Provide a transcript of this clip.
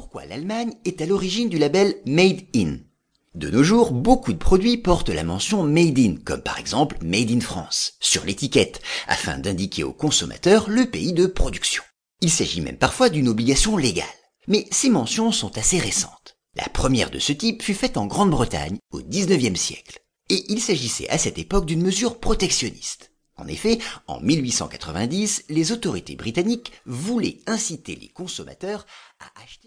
Pourquoi l'Allemagne est à l'origine du label Made in De nos jours, beaucoup de produits portent la mention Made in, comme par exemple Made in France, sur l'étiquette, afin d'indiquer au consommateur le pays de production. Il s'agit même parfois d'une obligation légale. Mais ces mentions sont assez récentes. La première de ce type fut faite en Grande-Bretagne au 19e siècle. Et il s'agissait à cette époque d'une mesure protectionniste. En effet, en 1890, les autorités britanniques voulaient inciter les consommateurs à acheter